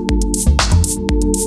you